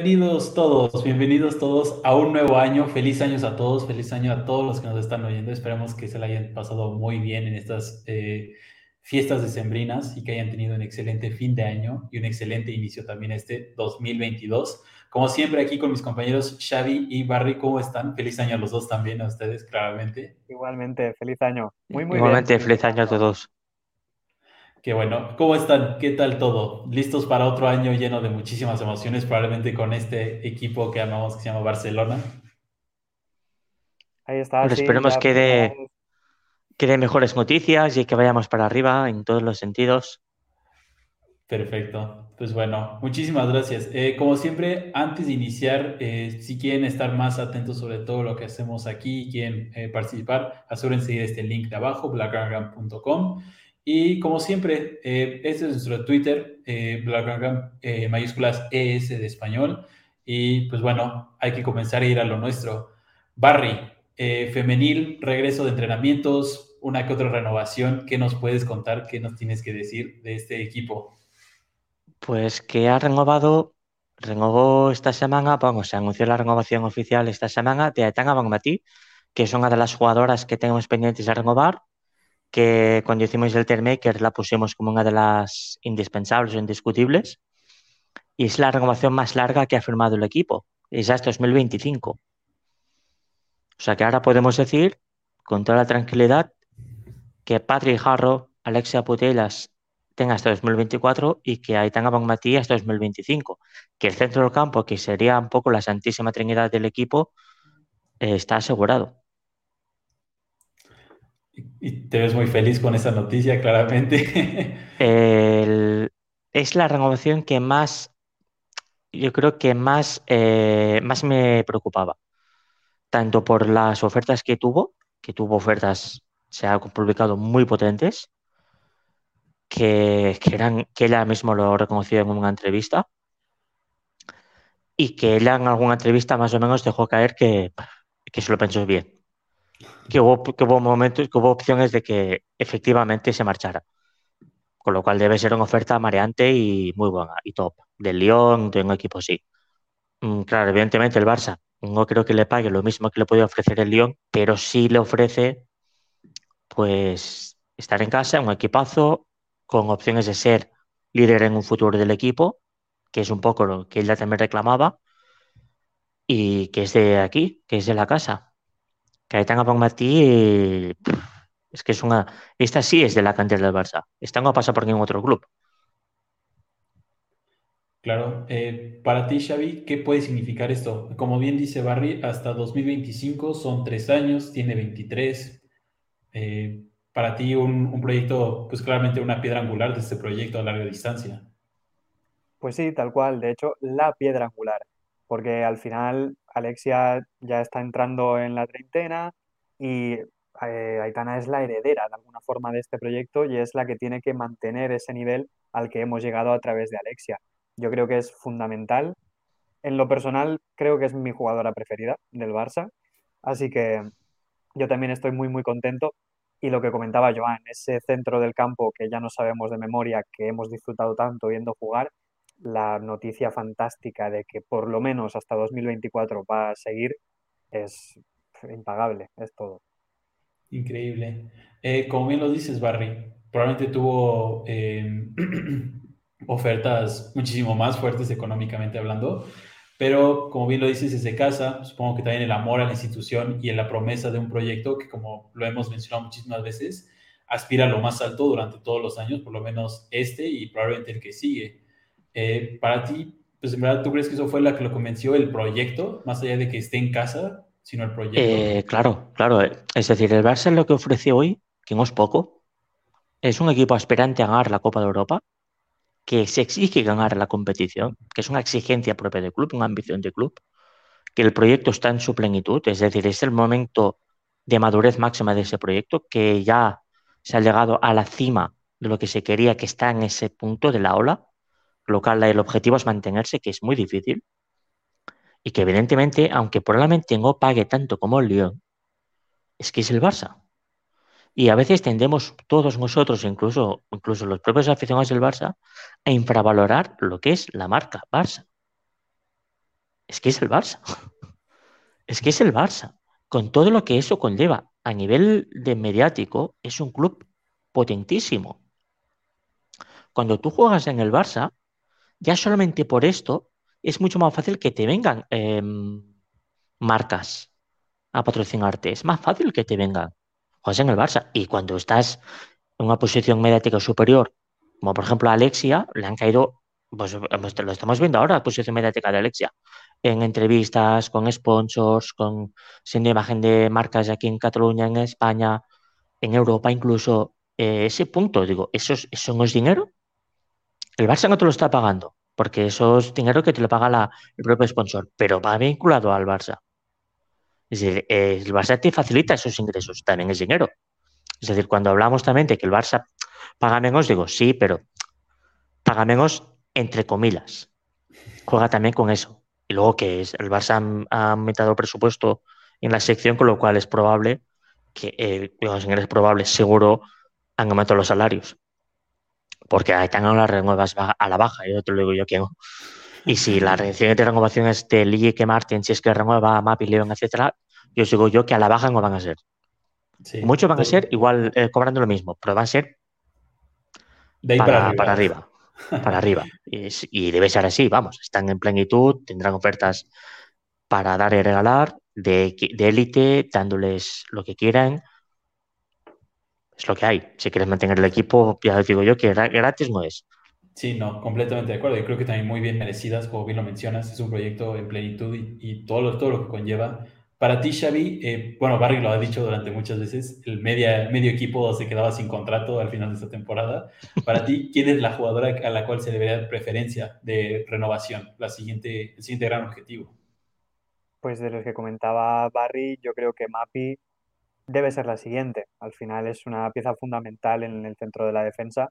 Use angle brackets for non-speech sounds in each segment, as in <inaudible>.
Bienvenidos todos, bienvenidos todos a un nuevo año. Feliz años a todos, feliz año a todos los que nos están oyendo. Esperemos que se la hayan pasado muy bien en estas eh, fiestas decembrinas y que hayan tenido un excelente fin de año y un excelente inicio también este 2022. Como siempre aquí con mis compañeros Xavi y Barry, ¿cómo están? Feliz año a los dos también, a ustedes, claramente. Igualmente, feliz año. Muy, muy Igualmente, feliz año a todos. Qué bueno. ¿Cómo están? ¿Qué tal todo? ¿Listos para otro año lleno de muchísimas emociones, probablemente con este equipo que amamos que se llama Barcelona? Ahí está. esperemos que dé, que mejores noticias y que vayamos para arriba en todos los sentidos. Perfecto. Pues bueno, muchísimas gracias. Eh, como siempre, antes de iniciar, eh, si quieren estar más atentos sobre todo lo que hacemos aquí y quieren eh, participar, asegúrense de este link de abajo, blackragram.com. Y como siempre, eh, este es nuestro Twitter, eh, eh, mayúsculas ES de español. Y pues bueno, hay que comenzar a ir a lo nuestro. Barry, eh, femenil, regreso de entrenamientos, una que otra renovación. ¿Qué nos puedes contar? ¿Qué nos tienes que decir de este equipo? Pues que ha renovado, renovó esta semana, vamos, se anunció la renovación oficial esta semana de Aitana Bangmati, que es una de las jugadoras que tenemos pendientes de renovar que cuando hicimos el Termaker la pusimos como una de las indispensables o indiscutibles. Y es la renovación más larga que ha firmado el equipo. Es hasta 2025. O sea que ahora podemos decir, con toda la tranquilidad, que Patrick Harro, Alexia Putelas tenga hasta 2024 y que Aitana Bonmatí hasta 2025. Que el centro del campo, que sería un poco la santísima trinidad del equipo, eh, está asegurado. Y te ves muy feliz con esa noticia, claramente. <laughs> es la renovación que más, yo creo que más, eh, más me preocupaba. Tanto por las ofertas que tuvo, que tuvo ofertas, se ha publicado muy potentes, que, que, eran, que ella mismo lo reconoció en una entrevista, y que ella en alguna entrevista más o menos dejó caer que, que se lo pensó bien que hubo, momentos, que hubo opciones de que efectivamente se marchara. Con lo cual debe ser una oferta mareante y muy buena y top. Del Lyon, de un equipo así. Mm, claro, evidentemente el Barça no creo que le pague lo mismo que le puede ofrecer el Lyon, pero sí le ofrece pues estar en casa, un equipazo, con opciones de ser líder en un futuro del equipo, que es un poco lo que ella también reclamaba, y que es de aquí, que es de la casa. Caetano Bonmatí es que es una. Esta sí es de la cantera del Barça. Esta no pasa por ningún otro club. Claro. Eh, para ti, Xavi, ¿qué puede significar esto? Como bien dice Barry, hasta 2025 son tres años, tiene 23. Eh, para ti, un, un, proyecto, pues claramente una piedra angular de este proyecto a larga distancia. Pues sí, tal cual. De hecho, la piedra angular. Porque al final Alexia ya está entrando en la treintena y eh, Aitana es la heredera de alguna forma de este proyecto y es la que tiene que mantener ese nivel al que hemos llegado a través de Alexia. Yo creo que es fundamental. En lo personal, creo que es mi jugadora preferida del Barça, así que yo también estoy muy, muy contento. Y lo que comentaba Joan, ese centro del campo que ya no sabemos de memoria, que hemos disfrutado tanto viendo jugar, la noticia fantástica de que por lo menos hasta 2024 va a seguir es impagable, es todo. Increíble. Eh, como bien lo dices, Barry, probablemente tuvo em, <clears throat> ofertas muchísimo más fuertes económicamente hablando, pero como bien lo dices desde casa, supongo que también el amor a la institución y en la promesa de un proyecto que como lo hemos mencionado muchísimas veces, aspira a lo más alto durante todos los años, por lo menos este y probablemente el que sigue. Eh, para ti, pues en verdad, ¿tú crees que eso fue la que lo convenció el proyecto, más allá de que esté en casa, sino el proyecto? Eh, claro, claro. Es decir, el Barça lo que ofrece hoy, que no es poco, es un equipo aspirante a ganar la Copa de Europa, que se exige ganar la competición, que es una exigencia propia del club, una ambición del club, que el proyecto está en su plenitud, es decir, es el momento de madurez máxima de ese proyecto, que ya se ha llegado a la cima de lo que se quería, que está en ese punto de la ola, local el objetivo es mantenerse, que es muy difícil, y que evidentemente, aunque probablemente no pague tanto como el Lyon, es que es el Barça. Y a veces tendemos todos nosotros, incluso, incluso los propios aficionados del Barça, a infravalorar lo que es la marca Barça. es que es el Barça. <laughs> Es que es el Barça. Con todo lo que eso conlleva a nivel de mediático, es un club potentísimo. Cuando tú juegas en el Barça, ya solamente por esto es mucho más fácil que te vengan em, marcas a patrocinarte. Es más fácil que te vengan. Juegas en el Barça. Y cuando estás en una posición mediática superior, como por ejemplo a Alexia, le han caído, pues lo estamos viendo ahora, la posición mediática de Alexia, en entrevistas, con sponsors, con siendo imagen de marcas aquí en Cataluña, en España, en Europa incluso. Eh, ese punto, digo, ¿eso, ¿eso no es dinero? El Barça no te lo está pagando, porque eso es dinero que te lo paga la, el propio sponsor, pero va vinculado al Barça. Es decir, el Barça te facilita esos ingresos, también es dinero. Es decir, cuando hablamos también de que el Barça paga menos, digo, sí, pero paga menos entre comillas. Juega también con eso. Y luego que es, el Barça ha aumentado el presupuesto en la sección, con lo cual es probable que, eh, es probable, seguro, han aumentado los salarios. Porque ahí están las renuevas a la baja, yo te lo digo yo que no. Y si la de renovación es de Lee que Martin, si es que renueva Mapi, León, etcétera, yo os digo yo que a la baja no van a ser. Muchos van a ser igual eh, cobrando lo mismo, pero van a ser para, arriba. Para arriba. <laughs> Y, debe ser así, vamos, están en plenitud, tendrán ofertas para dar y regalar, de élite, dándoles lo que quieran. Es lo que hay. Si quieres mantener el equipo, ya digo yo que gratis no es. Sí, no, completamente de acuerdo. Yo creo que también muy bien merecidas, como bien lo mencionas, es un proyecto en plenitud y, todo, lo, todo lo que conlleva. Para ti, Xavi, eh, bueno, Barry lo ha dicho durante muchas veces, el media, medio equipo se quedaba sin contrato al final de esta temporada. Para ti, ¿quién es la jugadora a la cual se debería dar preferencia de renovación? La siguiente, el siguiente gran objetivo. Pues de los que comentaba Barry, yo creo que Mapi debe ser la siguiente. Al final es una pieza fundamental en el centro de la defensa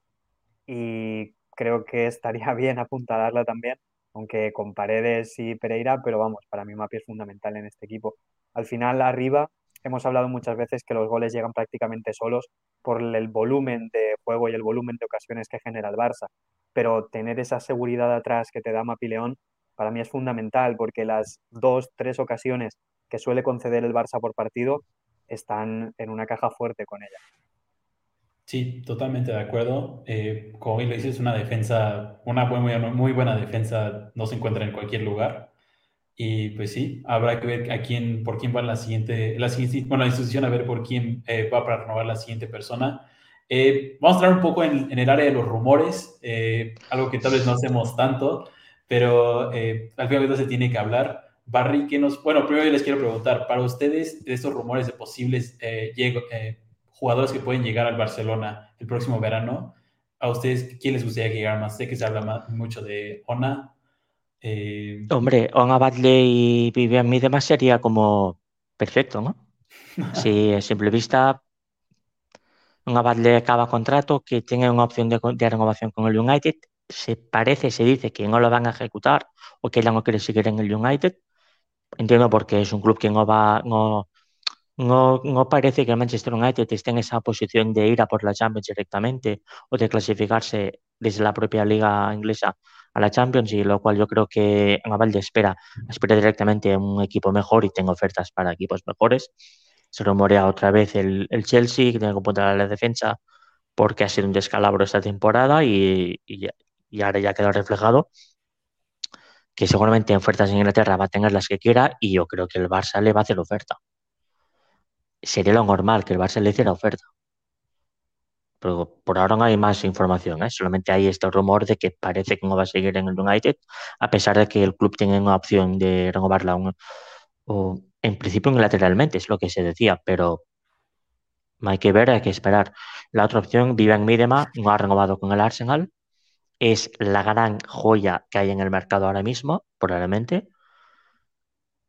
y creo que estaría <laughs> bien apuntalarla también, aunque con Paredes y Pereira, pero vamos, para mí Mapi es fundamental en este equipo. Al final, arriba, hemos hablado muchas veces que los goles llegan prácticamente solos por el volumen de juego y el volumen de ocasiones que genera el Barça. Pero tener esa seguridad atrás que te da Mapi León, para mí es fundamental, porque las dos, tres ocasiones que suele conceder el Barça por partido están en una caja fuerte con ella. Sí, totalmente de acuerdo. Eh, como bien lo dices, una defensa, una muy, buena defensa no se encuentra en cualquier lugar. Y pues sí, habrá que ver a quién, por quién va la siguiente, la siguiente, bueno, la institución, a ver por quién eh, va para renovar la siguiente persona. Eh, vamos a entrar un poco en, el área de los rumores, eh, algo que tal vez no hacemos tanto, pero al final se tiene que hablar. Barry, ¿qué nos, bueno, primero yo les quiero preguntar, para ustedes, de estos rumores de posibles jugadores que pueden llegar al Barcelona el próximo verano, ¿a ustedes quién les gustaría que llegara más? Sé que se habla mucho de Ona, eh, Hombre, Ona Badley y Vivian Miedema sería como perfecto, ¿no? <laughs> Si a simple vista Ona Badley acaba contrato, que tiene una opción de, renovación con el United, se parece, se dice que no lo van a ejecutar o que ella no quiere seguir en el United. Entiendo porque es un club que no va, no, no, no parece que el Manchester United esté en esa posición de ir a por la Champions directamente o de clasificarse desde la propia liga inglesa a la Champions y lo cual yo creo que Avalde espera, espera directamente un equipo mejor y tengo ofertas para equipos mejores. Se rumorea otra vez el, el Chelsea que tiene que apuntar a la defensa porque ha sido un descalabro esta temporada y, y, ahora ya quedado reflejado que seguramente en ofertas en Inglaterra va a tener las que quiera y yo creo que el Barça le va a hacer oferta. Sería lo normal que el Barça le hiciera oferta pero por ahora no hay más información, ¿eh? solamente hay este rumor de que parece que no va a seguir en el United, a pesar de que el club tiene una opción de renovarla o, en principio unilateralmente, es lo que se decía, pero hay que ver, hay que esperar. La otra opción, Vivian Midema, no ha renovado con el Arsenal, es la gran joya que hay en el mercado ahora mismo, probablemente,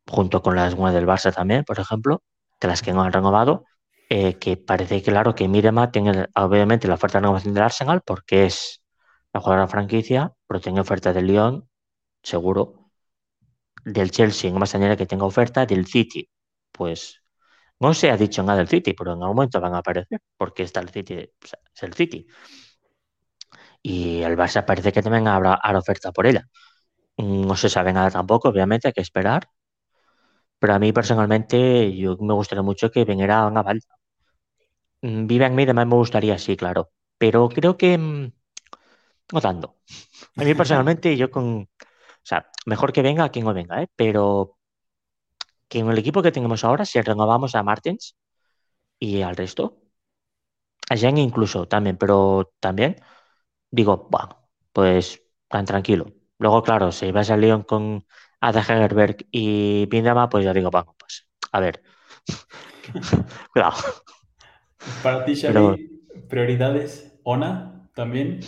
junto con las buenas del Barça también, por ejemplo, de las que no han renovado, eh, que parece claro que Mirema tiene obviamente la oferta de renovación del Arsenal porque es la jugadora franquicia, pero tiene oferta del Lyon, seguro. Del Chelsea, no más añade que tenga oferta. Del City, pues no se ha dicho nada del City, pero en algún momento van a aparecer porque está el City, es el City. Y el Barça parece que también habrá, oferta por ella. No se sabe nada tampoco, obviamente, hay que esperar. Pero a mí personalmente, yo me gustaría mucho que viniera una balda. Mm, Vive en mí, además me gustaría, sí, claro. Pero creo que mm, no tanto. A mí personalmente, <laughs> yo con. O sea, mejor que venga quien no venga, ¿eh? Pero que en el equipo que tenemos ahora, si renovamos a Martins y al resto, a Jen incluso también, pero también digo, bueno, pues tan tranquilo. Luego, claro, si vas al León con Ada Hegerberg y Pindama, pues ya digo, vamos, pues a ver. <laughs> Cuidado. Para ti, Xavi, Pero- prioridades, ONA también.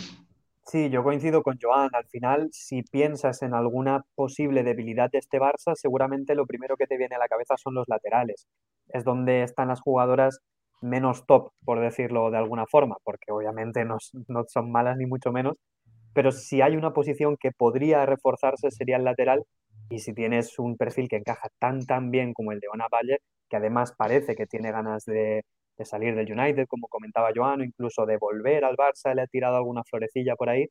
Sí, yo coincido con Joan. Al final, si piensas en alguna posible debilidad de este Barça, seguramente lo primero que te viene a la cabeza son los laterales. Es donde están las jugadoras menos top, por decirlo de alguna forma, porque obviamente no, no son malas ni mucho menos, pero si hay una posición que podría reforzarse sería el lateral y si tienes un perfil que encaja tan tan bien como el de Ona Valle, que además parece que tiene ganas de, de salir del United, como comentaba Joan, o incluso de volver al Barça, le ha tirado alguna florecilla por ahí,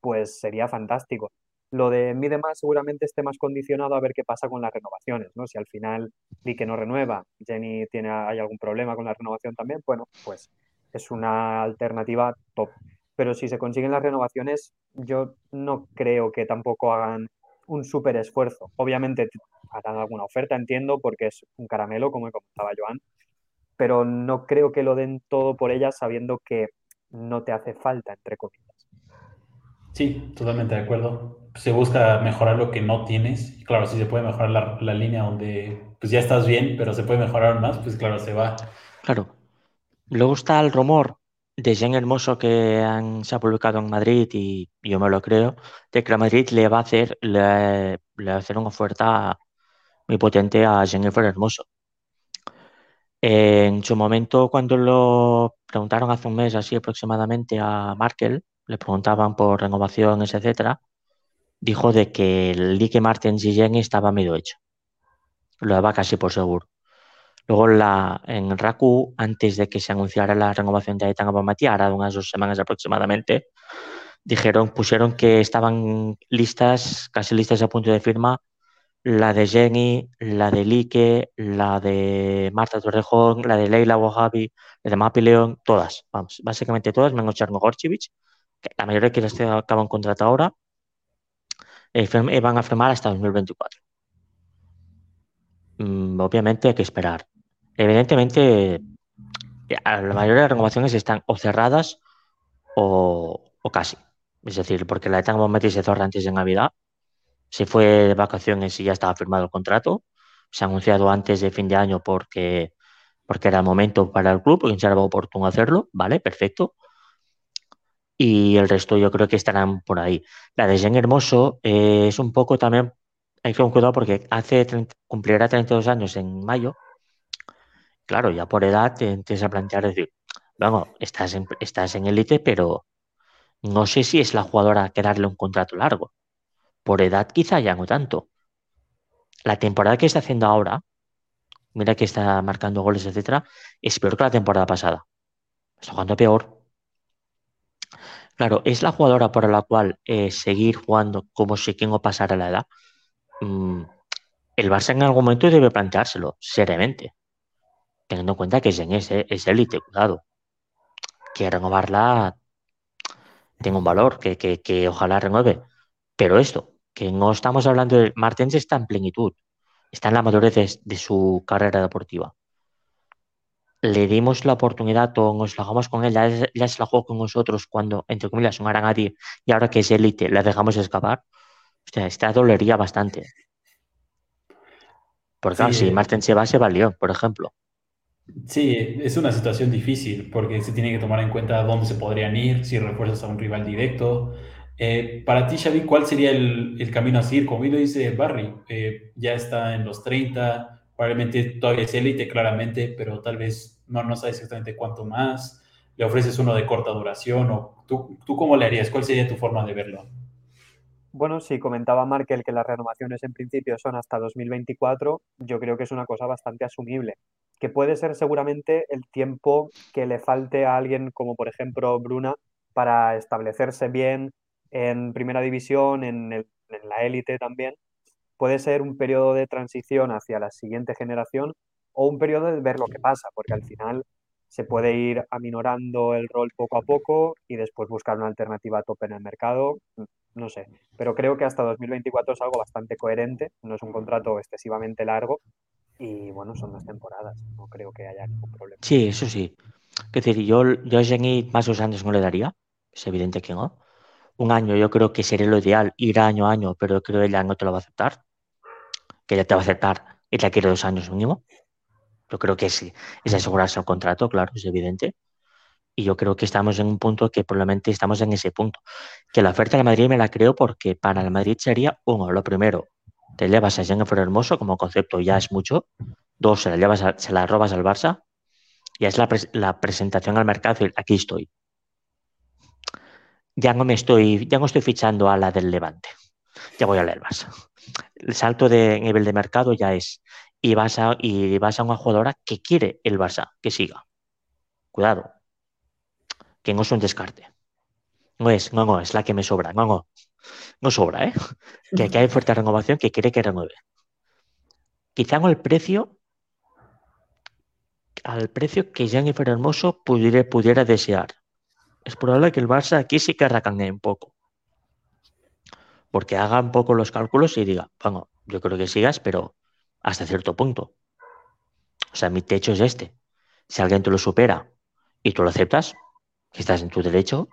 pues sería fantástico. Lo de Midemar seguramente esté más condicionado a ver qué pasa con las renovaciones, ¿no? Si al final que no renueva, Jenny tiene, hay algún problema con la renovación también, bueno, pues es una alternativa top. Pero si se consiguen las renovaciones, yo no creo que tampoco hagan un súper esfuerzo. Obviamente harán alguna oferta, entiendo, porque es un caramelo, como comentaba Joan, pero no creo que lo den todo por ella sabiendo que no te hace falta, entre comillas. Sí, totalmente de acuerdo. Se busca mejorar lo que no tienes. Claro, si se puede mejorar la, la línea donde pues ya estás bien, pero se puede mejorar más, pues claro, se va. Claro. Luego está el rumor de Jen Hermoso que han- se ha publicado en Madrid y yo me lo creo, de que Madrid le va a hacer, le, le va a hacer una oferta muy potente a Jennifer Hermoso. En su momento, cuando lo preguntaron hace un mes así aproximadamente a Markel, le preguntaban por renovaciones, etcétera, dijo de que el Lique Martens y Jenny estaba medio hecho. Lo daba casi por seguro. Luego la, en Raku, antes de que se anunciara la renovación de Aitana Bonmatí, ahora unas dos semanas aproximadamente, dijeron, pusieron que estaban listas, casi listas a punto de firma, la de Jenny, la de Lique, la de Marta Torrejón, la de Leila Wahabi, la de Mapi León, todas, vamos, básicamente todas, menos Chernogorchevich, que la mayoría que las acaban contrato ahora, eh, van a firmar hasta 2024. Mm, obviamente hay que esperar. Evidentemente, la mayoría de las renovaciones están o cerradas o, casi. Es decir, porque la de Metri se cerró antes de Navidad, se fue de vacaciones y ya estaba firmado el contrato. Se ha anunciado antes de fin de año porque, porque era el momento para el club, porque se era oportuno hacerlo, ¿vale? Perfecto. Y el resto yo creo que estarán por ahí. La de Jen Hermoso eh, es un poco también, hay que tener cuidado porque hace 30 cumplirá 32 años en mayo. Claro, ya por edad te empiezas a plantear decir, bueno, estás en, estás en élite, pero no sé si es la jugadora que darle un contrato largo. Por edad quizá ya no tanto. La temporada que está haciendo ahora, mira que está marcando goles, etcétera, es peor que la temporada pasada. Está jugando peor. Claro, es la jugadora por la cual eh, seguir jugando como si no pasara la edad. Mm, el Barça en algún momento debe planteárselo seriamente, teniendo en cuenta que Jen es es élite, cuidado. Que renovarla tiene un valor, que, que, que ojalá renueve. Pero esto, que no estamos hablando de Martens está en plenitud, está en la madurez de su carrera deportiva. Le dimos la oportunidad o nos la jugamos con él, ya, se la jugó con nosotros cuando, entre comillas, no era nadie, y ahora que es élite, la dejamos escapar. Hostia, esta dolería bastante. Porque claro, Sí, si Martens se va, se va al Lyon, por ejemplo. Sí, es una situación difícil porque se tiene que tomar en cuenta dónde se podrían ir, si refuerzas a un rival directo. Eh, para ti, Xavi, ¿cuál sería el, el camino a seguir? Como bien lo dice Barry, eh, ya está en los 30, probablemente todavía es élite, claramente, pero tal vez no, no sabe exactamente cuánto más. Le ofreces uno de corta duración o tú, ¿tú cómo le harías? ¿Cuál sería tu forma de verlo? Bueno, si comentaba Markel que las renovaciones en principio son hasta 2024, yo creo que es una cosa bastante asumible, que puede ser seguramente el tiempo que le falte a alguien como por ejemplo Bruna para establecerse bien, en primera división, en, en la élite también, puede ser un periodo de transición hacia la siguiente generación o un periodo de ver lo que pasa, porque al final se puede ir aminorando el rol poco a poco y después buscar una alternativa a tope en el mercado, no sé. Pero creo que hasta 2024 es algo bastante coherente, no es un contrato excesivamente largo y bueno, son dos temporadas, no creo que haya ningún problema. Sí, eso sí. Es decir, yo, yo a Jenny más dos años no le daría, es evidente que no. Un año yo creo que sería lo ideal, ir año a año, pero creo que ella no te lo va a aceptar. Que ella te va a aceptar y la quiere dos años mínimo. Yo creo que sí, es asegurarse el contrato, claro, es evidente. Y yo creo que estamos en un punto que probablemente estamos en ese punto. Que la oferta de Madrid me la creo porque para el Madrid sería, uno, lo primero, te llevas a Jennifer Hermoso como concepto, ya es mucho. Dos, se la, llevas se la robas al Barça. Ya es la, la presentación al mercado aquí estoy. Ya no me estoy, ya no estoy fichando a la del Levante. Ya voy a leer Barça. El salto de nivel de mercado ya es y vas a, y vas a una jugadora que quiere el Barça que siga. Cuidado, que no es un descarte. No es, no, no, es la que me sobra. No, no, no sobra, ¿eh? <laughs> Que aquí hay fuerte renovación que quiere que renueve. Quizá con el precio, al precio que Jennifer Hermoso pudiera, pudiera desear. Es probable que el Barça aquí sí que arracanee un poco. Porque haga un poco los cálculos y diga, bueno, yo creo que sigas, pero hasta cierto punto. O sea, mi techo es este. Si alguien te lo supera y tú lo aceptas, que estás en tu derecho,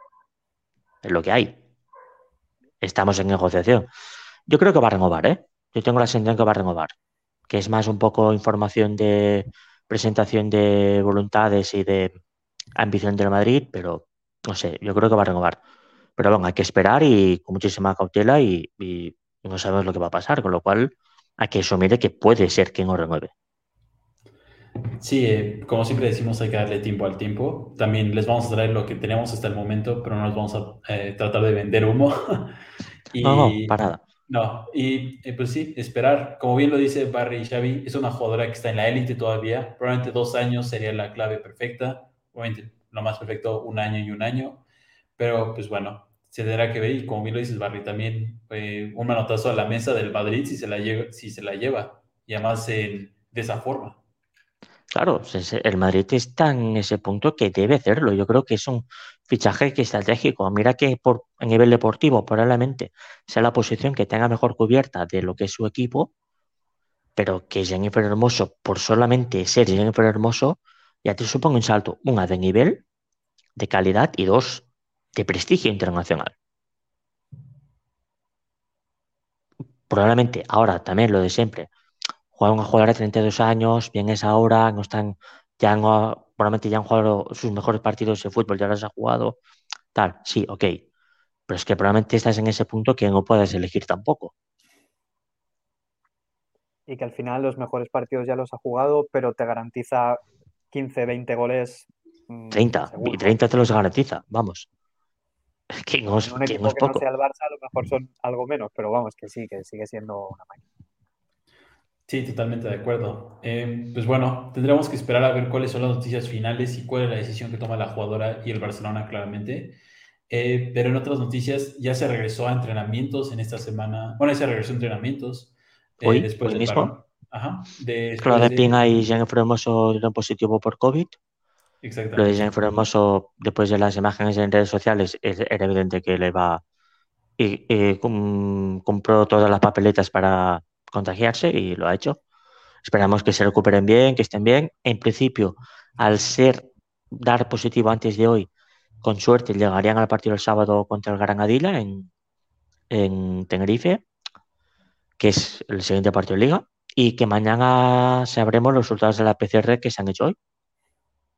es lo que hay. Estamos en negociación. Yo creo que va a renovar, ¿eh? Yo tengo la sensación que va a renovar, que es más un poco información de presentación de voluntades y de ambición del Madrid, pero no sé, yo creo que va a renovar. Pero bueno, hay que esperar y con muchísima cautela y, y no sabemos lo que va a pasar, con lo cual a que eso mire que puede ser que no renueve. Sí, eh, como siempre decimos, hay que darle tiempo al tiempo. También les vamos a traer lo que tenemos hasta el momento, pero no nos vamos a eh, tratar de vender humo. <laughs> y, no, no, para nada. No, y eh, pues sí, esperar. Como bien lo dice Barry y Xavi, es una jugadora que está en la élite todavía. Probablemente dos años sería la clave perfecta. Obviamente, lo más perfecto, un año y un año. Pero pues bueno, se tendrá que ver y como bien lo dices Barry también eh, un manotazo a la mesa del Madrid si se la lleva, si se la lleva y además de esa forma. Claro, el Madrid está en ese punto que debe hacerlo. Yo creo que es un fichaje que estratégico. Mira que por, a nivel deportivo probablemente sea la posición que tenga mejor cubierta de lo que es su equipo, pero que Jennifer Hermoso, por solamente ser Jennifer Hermoso, ya te supone un salto, una de nivel, de calidad y dos, de prestigio internacional. Probablemente ahora también lo de siempre. Juegan a jugar a 32 años, bien es ahora, no están, ya no, probablemente ya han jugado sus mejores partidos de fútbol, ya los ha jugado, tal, sí, ok. Pero es que probablemente estás en ese punto que no puedes elegir tampoco. Y que al final los mejores partidos ya los ha jugado, pero te garantiza 15, 20 goles. 30, mm, y 30 te los garantiza, vamos. Que no es, un equipo que, no sea el Barça, a lo mejor son algo menos, pero vamos, que sí, que sigue siendo una máquina. Sí, totalmente de acuerdo. Eh, pues bueno, tendremos que esperar a ver cuáles son las noticias finales y cuál es la decisión que toma la jugadora y el Barcelona, claramente. Eh, pero en otras noticias, ya se regresó a entrenamientos en esta semana. Bueno, ya se regresó a entrenamientos. Eh, hoy, después del mismo. Ajá. De, de Pina y Jean Formoso dieron positivo por COVID. Lo de Jennifer Hermoso, después de las imágenes en redes sociales, era evidente que le va y, compró todas las papeletas para contagiarse y lo ha hecho. Esperamos que se recuperen bien, que estén bien. En principio, al ser dar positivo antes de hoy, con suerte llegarían al partido el sábado contra el Granadilla en, en Tenerife, que es el siguiente partido de liga, y que mañana sabremos los resultados de la PCR que se han hecho hoy.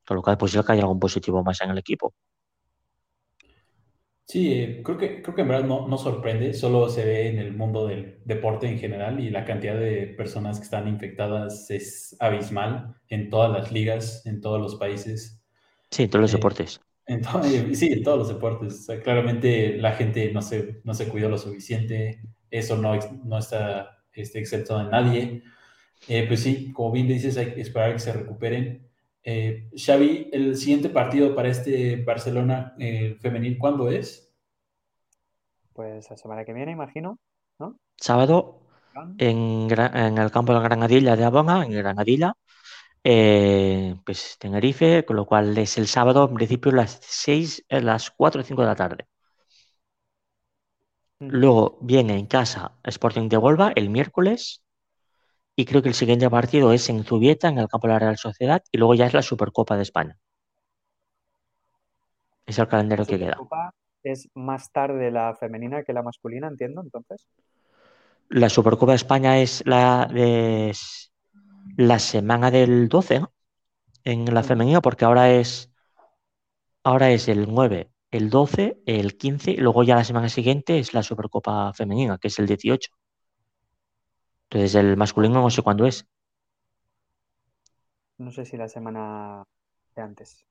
Con lo cual es posible que haya algún positivo más en el equipo. Sí, eh, creo, que, creo que en verdad no, no, sorprende, solo se ve en el mundo del deporte en general y la cantidad de personas que están infectadas es abismal en todas las ligas, en todos los países. Sí, en todos los eh, deportes. En eh, sí, en todos los deportes. claramente la gente no se, no se cuidó lo suficiente, eso no, no está este, excepto de nadie. pues sí, como bien dices, hay que esperar que se recuperen. Eh, Xavi, el siguiente partido para este Barcelona eh, femenil, ¿cuándo es? Pues la semana que viene, imagino, ¿no? Sábado en, en el campo de Granadilla de Abonga, en Granadilla, eh, pues Tenerife, con lo cual es el sábado, en principio, las 6, eh, las 4 o 5 de la tarde. Luego viene en casa Sporting de Huelva el miércoles y creo que el siguiente partido es en Zubieta, en el campo de la Real Sociedad, y luego ya es la Supercopa de España. Es el calendario que queda. Supercopa es más tarde la femenina que la masculina, entiendo, entonces. La Supercopa de España es la de la semana del 12, ¿no? En la femenina, porque ahora es ahora es el 9, el 12, el 15, y luego ya la semana siguiente es la Supercopa femenina, que es el 18. Entonces el masculino no sé cuándo es. No sé si la semana de antes.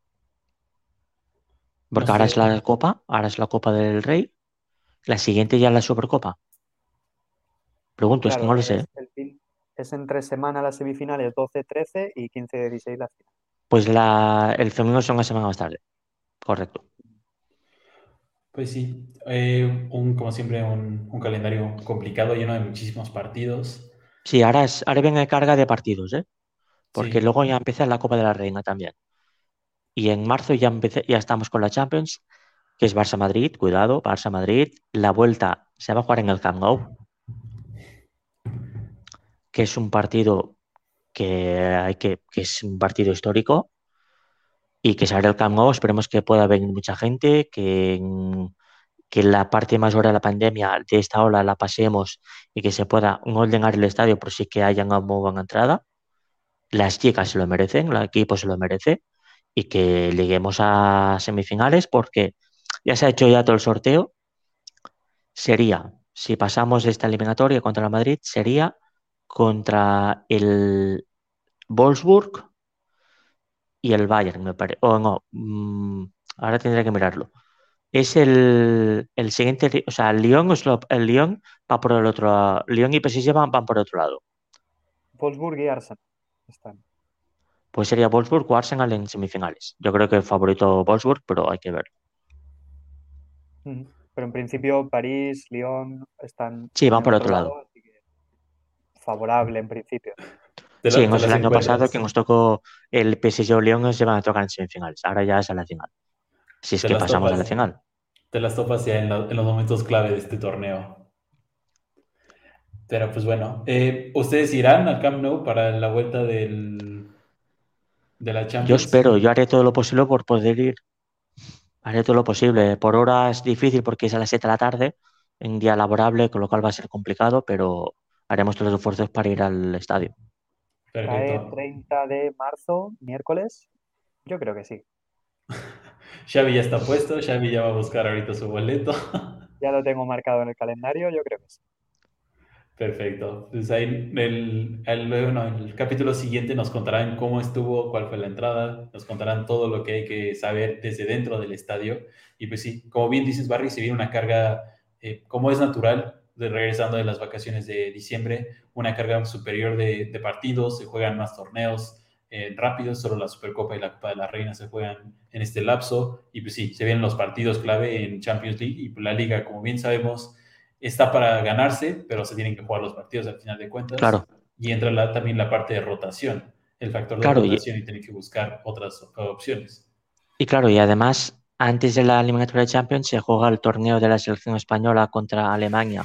Porque No ahora sé. es la Copa, ahora es la Copa del Rey, la siguiente ya es la Supercopa. Pregunto, es que no lo es, sé. el fin- es en tres semanas las semifinales, 12-13 y 15-16 la final. Pues la, el femenino son una semana más tarde. Correcto. Pues sí, eh, un, como siempre, un, un calendario complicado, lleno de muchísimos partidos. Sí, ahora, es, ahora viene carga de partidos, ¿eh? Porque Sí. luego ya empieza la Copa de la Reina también. Y en marzo ya, empecé- ya estamos con la Champions, que es Barça-Madrid, cuidado, Barça-Madrid. La vuelta se va a jugar en el Camp Nou, que es un partido que, hay que, que es un partido histórico y que se abre el Camp Nou. Esperemos que pueda venir mucha gente, que, en- que la parte más de la pandemia de esta ola la pasemos y que se pueda no llenar el estadio, pero sí que haya una muy buena entrada. Las chicas se lo merecen, el equipo se lo merece y que lleguemos a semifinales porque ya se ha hecho ya todo el sorteo. Sería, si pasamos esta eliminatoria contra el Madrid, sería contra el Wolfsburg y el Bayern, me parece. O no, mm, ahora tendré que mirarlo. Es el, el siguiente, o sea, el Lyon, el Lyon va por el otro, Lyon y PSG van, van por otro lado. Wolfsburg y Arsenal están. Pues sería Wolfsburg o Arsenal en semifinales. Yo creo que el favorito Wolfsburg, pero hay que ver. Pero en principio París, Lyon están Sí, van por otro otro lado. así que favorable en principio. Sí, el año pasado que nos tocó el PSG o Lyon, nos llevan a tocar en semifinales. Ahora ya es a la final. Si es Te que pasamos a la topas. final. Te las topas ya en, la- en los momentos clave de este torneo. Pero pues bueno, eh, ¿ustedes irán al Camp Nou para la vuelta del, de la Yo Champions? espero, yo haré todo lo posible por poder ir. Haré todo lo posible. Por hora es difícil porque es a las 7 de la tarde, en día laborable, con lo cual va a ser complicado, pero haremos todos los esfuerzos para ir al estadio. Cae Perfecto. 30 de marzo, miércoles. Yo creo que sí. <laughs> Xavi ya está puesto, Xavi ya va a buscar ahorita su boleto. <laughs> Ya lo tengo marcado en el calendario, yo creo que sí. Perfecto. Pues ahí el, el, bueno, el capítulo siguiente nos contarán cómo estuvo, cuál fue la entrada, nos contarán todo lo que hay que saber desde dentro del estadio. Y pues sí, como bien dices, Barry, se viene una carga, eh, como es natural, de regresando de las vacaciones de diciembre, una carga superior de, de partidos, se juegan más torneos eh, rápidos, solo la Supercopa y la Copa de la Reina se juegan en este lapso. Y pues sí, se vienen los partidos clave en Champions League y la liga, como bien sabemos, está para ganarse, pero se tienen que jugar los partidos al final de cuentas. Claro. Y entra la, también la parte de rotación, el factor de Claro, y- rotación y, tienen que buscar otras opciones. Y claro, y además, antes de la eliminatoria de Champions se juega el torneo de la selección española contra Alemania,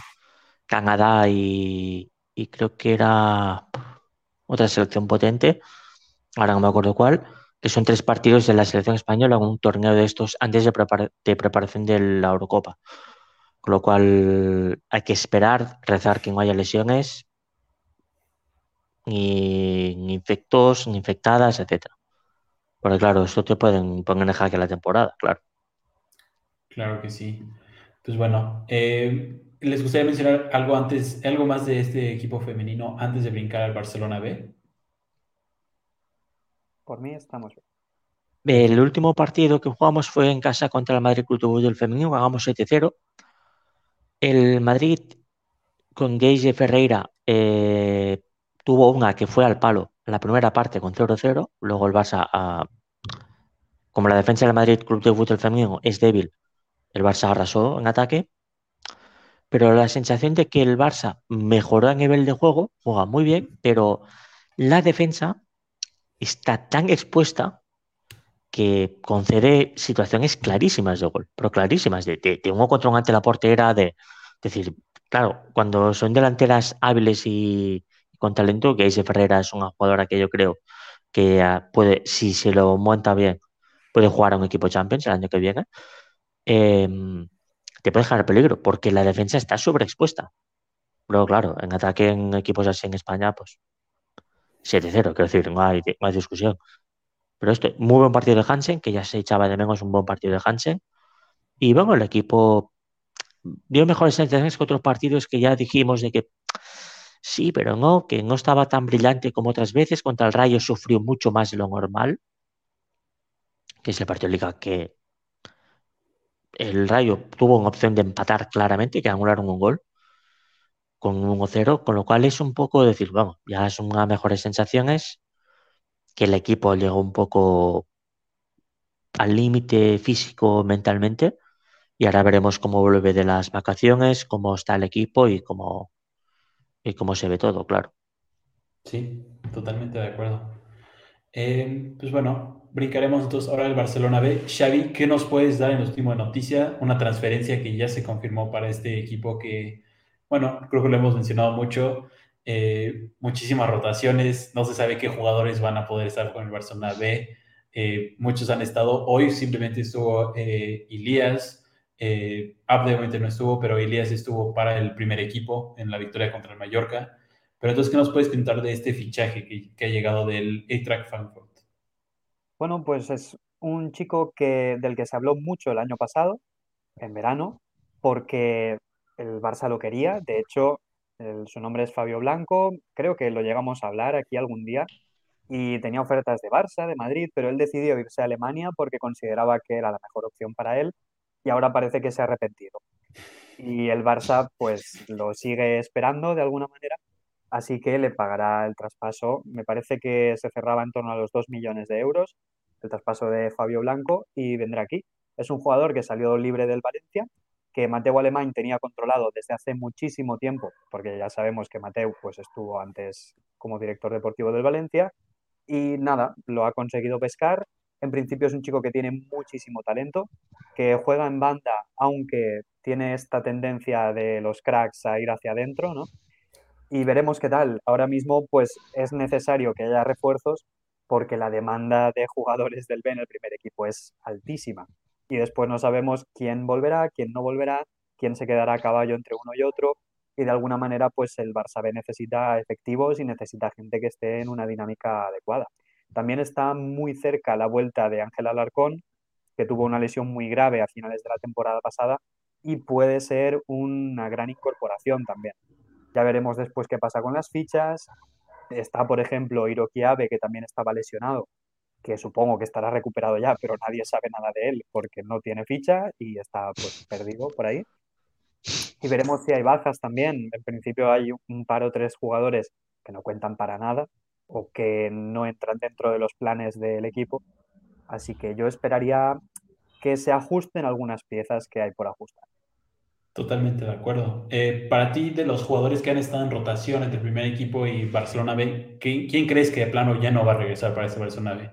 Canadá y, y creo que era otra selección potente, ahora no me acuerdo cuál, que son tres partidos de la selección española un torneo de estos antes de, prepar- de preparación de la Eurocopa. Con lo cual hay que esperar, rezar que no haya lesiones, ni, ni infectos, ni infectadas, etcétera. Porque claro, esto te pueden poner en jaque la temporada, claro. Claro que sí. Pues bueno, eh, ¿les gustaría mencionar algo antes, algo más de este equipo femenino antes de brincar al Barcelona B? Por mí estamos bien. El último partido que jugamos fue en casa contra el Madrid Club de Fútbol Femenino, ganamos 7-0. El Madrid con Geise Ferreira eh, tuvo una que fue al palo la primera parte con 0-0, luego el Barça, como la defensa del Madrid Club de Fútbol Femenino es débil, el Barça arrasó en ataque. pero la sensación de que el Barça mejoró a nivel de juego, juega muy bien, pero la defensa está tan expuesta que concede situaciones clarísimas de gol, pero clarísimas, de, de, uno contra un ante la portera, de, decir, claro, cuando son delanteras hábiles y, con talento, que Aise Ferreira es una jugadora que yo creo que ah, puede, si se lo monta bien, puede jugar a un equipo Champions el año que viene, em, te puede dejar peligro, porque la defensa está sobreexpuesta. Pero claro, en ataque en equipos así en España, pues 7-0, quiero decir, no hay, no discusión. Pero esto, muy buen partido de Hansen, que ya se echaba de menos un buen partido de Hansen. Y bueno, el equipo dio mejores sensaciones que otros partidos que ya dijimos de que sí, pero no, que no estaba tan brillante como otras veces. Contra el Rayo sufrió mucho más de lo normal, que es el partido de Liga que el Rayo tuvo una opción de empatar claramente, que anularon un gol con un 1-0, con lo cual es un poco decir, vamos, ya son unas mejores sensaciones que el equipo llegó un poco al límite físico mentalmente y ahora veremos cómo vuelve de las vacaciones, cómo está el equipo y cómo, y cómo se ve todo, claro. Sí, totalmente de acuerdo. Eh, pues bueno, brincaremos entonces ahora al Barcelona B. Xavi, ¿qué nos puedes dar en la última noticia? Una transferencia que ya se confirmó para este equipo que, bueno, creo que lo hemos mencionado mucho. Eh, muchísimas rotaciones, no se sabe qué jugadores van a poder estar con el Barcelona B. Eh, muchos han estado, hoy simplemente estuvo eh, Ilías, eh, no estuvo, pero Ilías estuvo para el primer equipo en la victoria contra el Mallorca. Pero entonces, ¿qué nos puedes contar de este fichaje que, que ha llegado del A-Track Frankfurt? Bueno, pues es un chico que, del que se habló mucho el año pasado, en verano, porque el Barça lo quería. De hecho, su nombre es Fabio Blanco, creo que lo llegamos a hablar aquí algún día y tenía ofertas de Barça, de Madrid, pero él decidió irse a Alemania porque consideraba que era la mejor opción para él y ahora parece que se ha arrepentido. Y el Barça pues lo sigue esperando de alguna manera, así que le pagará el traspaso. Me parece que se cerraba en torno a los 2 millones de euros el traspaso de Fabio Blanco y vendrá aquí. Es un jugador que salió libre del Valencia que Mateo Alemán tenía controlado desde hace muchísimo tiempo, porque ya sabemos que Mateo pues, estuvo antes como director deportivo del Valencia, y nada, lo ha conseguido pescar. En principio es un chico que tiene muchísimo talento, que juega en banda, aunque tiene esta tendencia de los cracks a ir hacia adentro, ¿no? Y veremos qué tal. Ahora mismo, pues es necesario que haya refuerzos porque la demanda de jugadores del B en el primer equipo es altísima y después no sabemos quién volverá, quién no volverá, quién se quedará a caballo entre uno y otro y de alguna manera pues el Barça B necesita efectivos y necesita gente que esté en una dinámica adecuada. También está muy cerca la vuelta de Ángel Alarcón, que tuvo una lesión muy grave a finales de la temporada pasada y puede ser una gran incorporación también. Ya veremos después qué pasa con las fichas. Está, por ejemplo, Hiroki Abe, que también estaba lesionado que supongo que estará recuperado ya, pero nadie sabe nada de él porque no tiene ficha y está pues perdido por ahí. Y veremos si hay bajas también. En principio hay un par o tres jugadores que no cuentan para nada o que no entran dentro de los planes del equipo. Así que yo esperaría que se ajusten algunas piezas que hay por ajustar. Totalmente de acuerdo. Eh, para ti, de los jugadores que han estado en rotación entre el primer equipo y Barcelona B, ¿quién, crees que de plano ya no va a regresar para ese Barcelona B?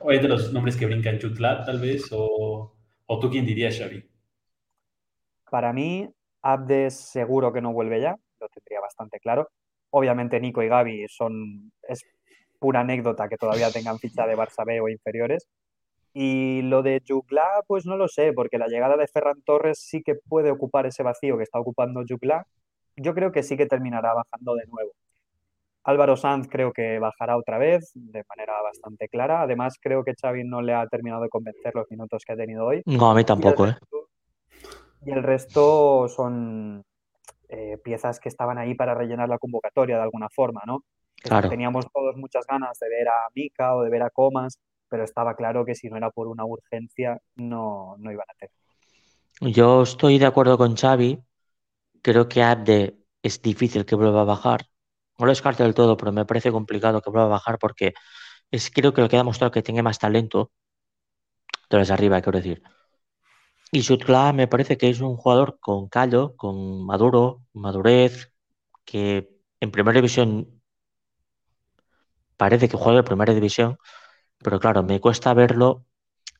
¿O es de los nombres que brincan Chutlat, tal vez? ¿O, o tú quién dirías, Xavi? Para mí, Abdes seguro que no vuelve ya, lo tendría bastante claro. Obviamente Nico y Gaby son, es pura anécdota que todavía tengan ficha de Barça B o inferiores. Y lo de Jugla, pues no lo sé, porque la llegada de Ferran Torres sí que puede ocupar ese vacío que está ocupando Jugla. Yo creo que sí que terminará bajando de nuevo. Álvaro Sanz creo que bajará otra vez de manera bastante clara. Además, creo que Xavi no le ha terminado de convencer los minutos que ha tenido hoy. No, a mí tampoco, y ¿eh? Y el resto son eh, piezas que estaban ahí para rellenar la convocatoria de alguna forma, ¿no? Claro. Teníamos todos muchas ganas de ver a Mika o de ver a Comas, pero estaba claro que si no era por una urgencia, no, no iban a hacer. Yo estoy de acuerdo con Xavi. Creo que Abde es difícil que vuelva a bajar no lo descarto del todo, pero me parece complicado que vuelva a bajar porque es creo que lo que ha demostrado que tiene más talento de los de arriba, quiero decir. Y Sutcliffe me parece que es un jugador con callo, con maduro, madurez, que en primera división parece que juega en primera división, pero claro, me cuesta verlo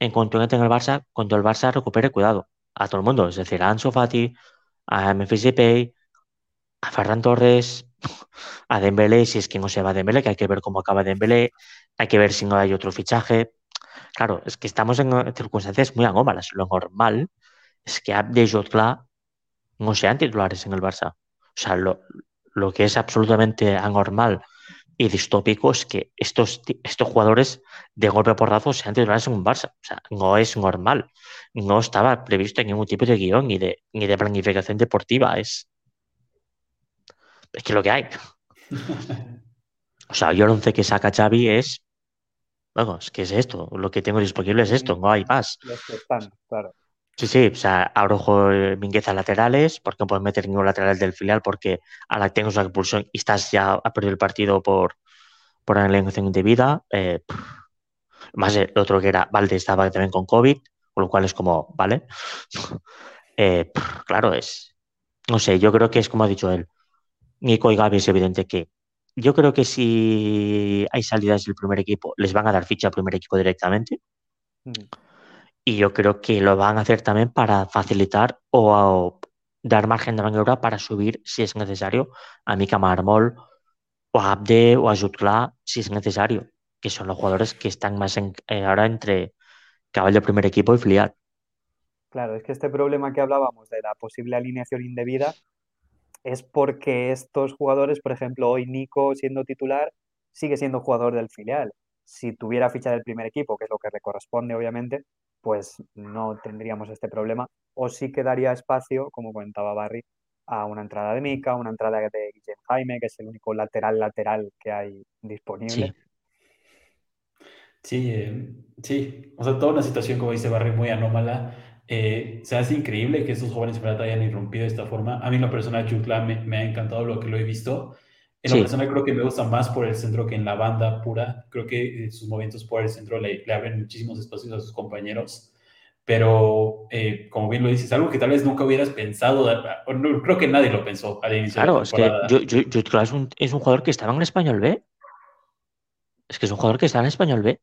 en cuanto en el Barça, cuando el Barça recupere cuidado a todo el mundo, es decir, a Ansu Fati, a Memphis Depay, a Ferran Torres, a Dembélé, si es que no se va Dembélé, que hay que ver cómo acaba Dembélé, hay que ver si no hay otro fichaje. Claro, es que estamos en circunstancias muy anómalas. Lo normal es que Abde y Jotla no sean titulares en el Barça. O sea, lo, lo que es absolutamente anormal y distópico es que estos, estos jugadores de golpe porrazo sean titulares en un Barça. O sea, no es normal. No estaba previsto en ningún tipo de guion ni de, ni de planificación deportiva. Es, es que lo que hay. o sea, yo el once que saca Xavi es. Bueno, es que es esto. Lo que tengo disponible es esto, no hay más. Los que están, claro. Sí, sí, o sea, Arojo Mingueza laterales, porque no puedes meter ningún lateral del filial porque a la tengo una expulsión y estás ya a perder el partido por, por alineación indebida. Eh, más el otro que era Valde estaba también con COVID, con lo cual es como, ¿vale? <laughs> eh, claro, es. No sé, yo creo que es como ha dicho él. Nico y Gaby es evidente que yo creo que si hay salidas del primer equipo, les van a dar ficha al primer equipo directamente. Mm. Y yo creo que lo van a hacer también para facilitar o, o dar margen de maniobra para subir, si es necesario, a Mika Marmol o a Abde o a Jutla, si es necesario, que son los jugadores que están más en, eh, ahora entre cabal de primer equipo y filial. Claro, es que este problema que hablábamos de la posible alineación indebida es porque estos jugadores, por ejemplo, hoy Nico siendo titular, sigue siendo jugador del filial. Si tuviera ficha del primer equipo, que es lo que le corresponde, obviamente, pues no tendríamos este problema. O sí quedaría espacio, como comentaba Barry, a una entrada de Mika, una entrada de Guillem Jaime, que es el único lateral lateral que hay disponible. Sí. Sí, eh, sí. O sea, toda una situación, como dice Barry, muy anómala. Eh, se hace increíble que estos jóvenes plata hayan irrumpido de esta forma. A mí en lo personal, Jutla me, me ha encantado lo que lo he visto. En Sí. personal creo que me gusta más por el centro que en la banda pura. Creo que eh, sus movimientos por el centro le, le abren muchísimos espacios a sus compañeros. Pero, eh, como bien lo dices, algo que tal vez nunca hubieras pensado, o no, creo que nadie lo pensó al inicio de Claro, la es que yo, es un, es un jugador que estaba en Español B. Es que es un jugador que está en Español B.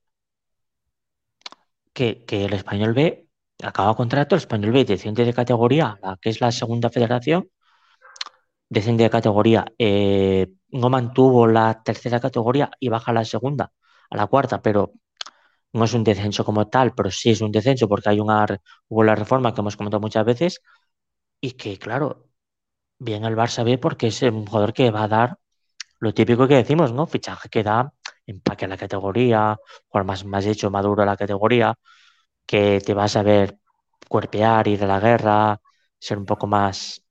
Que, que el Español B acaba contrato, el Español B desciende de categoría, la que es la segunda federación, desciende de categoría, eh, no mantuvo la tercera categoría y baja a la segunda, a la cuarta, pero no es un descenso como tal, pero sí es un descenso porque hay una, hubo la reforma que hemos comentado muchas veces y que, claro, bien el Barça B porque es un jugador que va a dar lo típico que decimos, ¿no? Fichaje que da empaque a la categoría, jugar más, más hecho, maduro a la categoría, que te vas a ver cuerpear, ir a la guerra, ser un poco más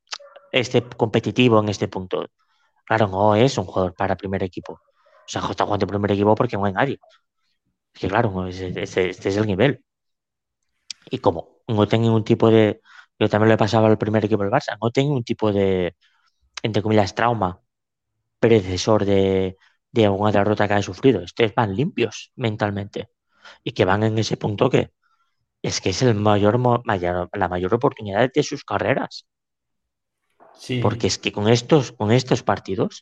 este, competitivo en este punto. Claro, no es un jugador para primer equipo. O sea, está jugando primer equipo porque no hay nadie. Es que claro, este es el nivel. Y como no tengo ningún tipo de. Yo también le pasaba al primer equipo del Barça, no tengo ningún tipo de, entre comillas, trauma predecesor de, de alguna derrota que han sufrido. Estos van limpios mentalmente y que van en ese punto que es que es el mayor, mo- mayor- la mayor oportunidad de sus carreras. Porque Sí, es que con estos, con estos partidos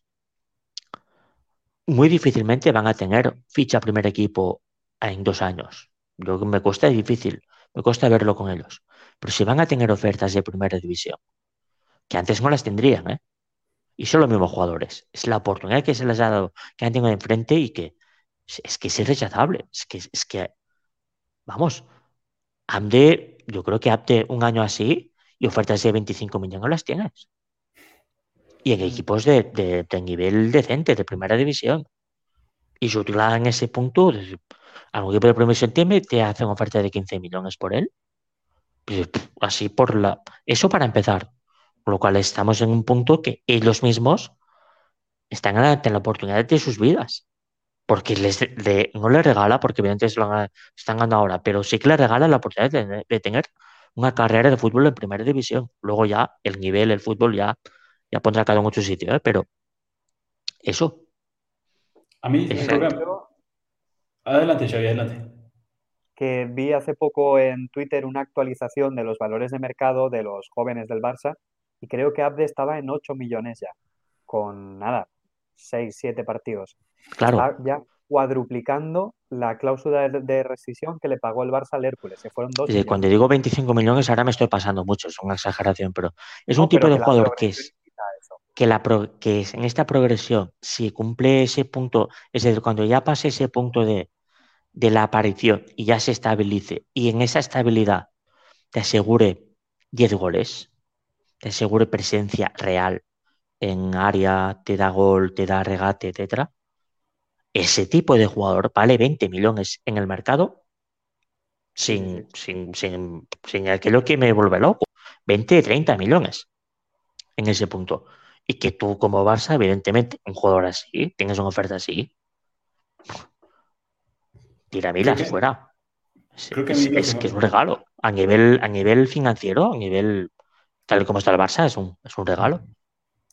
muy difícilmente van a tener ficha primer equipo en dos años. Yo, me cuesta difícil, me cuesta verlo con ellos. Pero si van a tener ofertas de primera división, que antes no las tendrían, ¿eh? Y son los mismos jugadores. Es la oportunidad que se les ha dado, que han tenido enfrente y que es, es que es irrechazable. Es que, es que, vamos, Amde, yo creo que Amde un año así y ofertas de 25 millones las tienes. Y en Mm. equipos de, de- de nivel decente, de primera división. Y Jutla en ese punto, de- a un equipo de primera división tiene, te hacen oferta de 15 millones por él. Pues, Así por la... Eso para empezar. Con lo cual estamos en un punto que ellos mismos están ante la oportunidad de sus vidas. Porque les, le- no le regala, porque evidentemente se lo han- están ganando ahora, pero sí que le regala la oportunidad de, tener- de tener una carrera de fútbol en primera división. Luego ya el nivel, el fútbol ya, ya pondrá cada uno en su sitio, ¿eh? Pero eso, a mí el de Adelante, Xavi, adelante. que vi hace poco en Twitter una actualización de los valores de mercado de los jóvenes del Barça y creo que Abde estaba en 8 millones ya, con nada, 6, 7 partidos. Claro. Está ya cuadruplicando la cláusula de, de rescisión que le pagó el Barça al Hércules, que fueron 2 millones. Cuando digo 25 millones, ahora me estoy pasando mucho, es una exageración, pero es No, un tipo de jugador que es, que, la pro- que es en esta progresión, si cumple ese punto, es decir, cuando ya pase ese punto de, de la aparición y ya se estabilice, y en esa estabilidad te asegure 10 goles, te asegure presencia real en área, te da gol, te da regate, etcétera, ese tipo de jugador vale 20 millones en el mercado sin, sin, sin, sin aquello que me vuelve loco. 20, 30 millones en ese punto. Y que tú como Barça, evidentemente, un jugador así, tienes una oferta así, tira milas fuera. Es, creo que es- que es un regalo. A nivel, a nivel financiero, a nivel tal y como está el Barça, es un, es un regalo.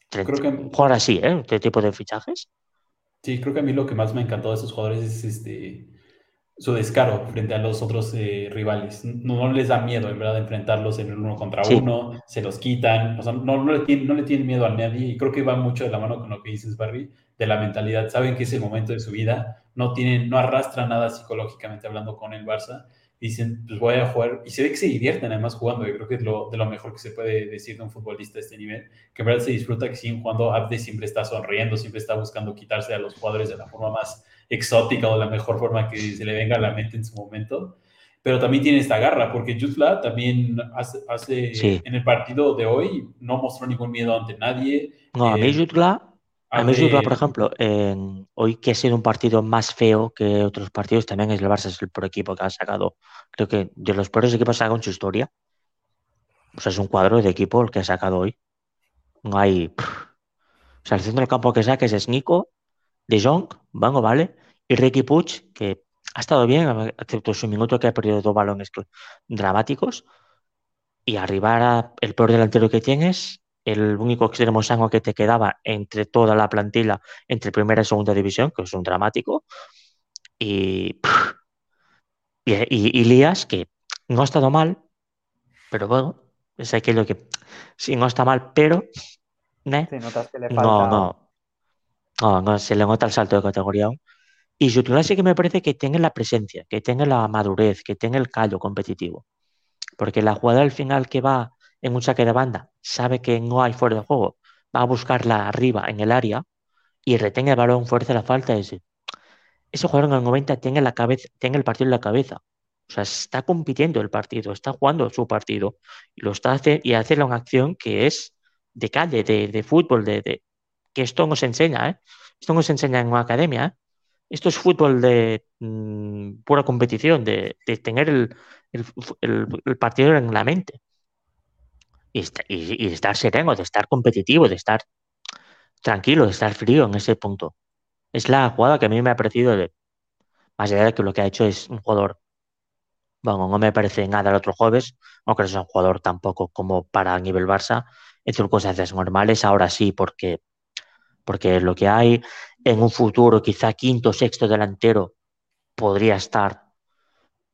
Creo que- Un jugador así, ¿eh? Este tipo de fichajes. Sí, creo que a mí lo que más me encantó de estos jugadores es este su descaro frente a los otros eh, rivales. No, no les da miedo, en verdad, enfrentarlos en el uno contra Sí. uno, se los quitan, o sea, no, no, le tienen, no le tienen miedo a nadie y creo que va mucho de la mano con lo que dices, Barry, de la mentalidad. Saben que es el momento de su vida, no tienen, no arrastran nada psicológicamente hablando con el Barça. Dicen, pues voy a jugar, y se ve que se divierten además jugando, yo creo que es lo, de lo mejor que se puede decir de un futbolista de este nivel, que en verdad se disfruta que siguen jugando, Abde siempre está sonriendo, siempre está buscando quitarse a los jugadores de la forma más exótica o de la mejor forma que se le venga a la mente en su momento. Pero también tiene esta garra, porque Jutla también hace, hace Sí. en el partido de hoy no mostró ningún miedo ante nadie. No, a mí Eh, Jutla, a mí hace- Jutla, por ejemplo, en- hoy que ha sido un partido más feo que otros partidos, también es el Barça es el peor equipo que ha sacado. Creo que de los peores equipos que ha sacado en su historia. O sea, es un cuadro de equipo el que ha sacado hoy. No hay. O sea, el centro del campo que saques es Nico, De Jong, Vango, vale, y Ricky Puig, que ha estado bien, excepto su minuto que ha perdido dos balones dramáticos. Y arriba era el peor delantero que tienes, el único extremo sano que te quedaba entre toda la plantilla, entre primera y segunda división, que es un dramático. Y, y, y- y Lías, que no ha estado mal, pero bueno, es aquello que sí, no está mal, pero ¿eh? Sí, notas que le no, falta. no, no, no, se le nota el salto de categoría aún. Y Jutula sí que me parece que tiene la presencia, que tiene la madurez, que tiene el callo competitivo. Porque la jugada al final que va en un saque de banda sabe que no hay fuera de juego, va a buscarla arriba en el área y retiene el balón, fuerza la falta. Ese, ese jugador en el 90 tiene, la cabeza, tiene el partido en la cabeza. O sea, está compitiendo el partido, está jugando su partido y lo está hace, y hace una acción que es de calle, de, de fútbol, de, que esto nos enseña, ¿eh? Esto nos enseña en una academia, ¿eh? Esto es fútbol de mm, pura competición, de, tener el- el partido en la mente. Y, estar sereno, de estar competitivo, de estar tranquilo, de estar frío en ese punto. Es la jugada que a mí me ha parecido de, más allá de que lo que ha hecho es un jugador, bueno, no me parece nada el otro jueves, aunque no es un jugador tampoco como para nivel Barça, en circunstancias normales, ahora sí, porque, porque lo que hay en un futuro, quizá quinto, sexto delantero, podría estar,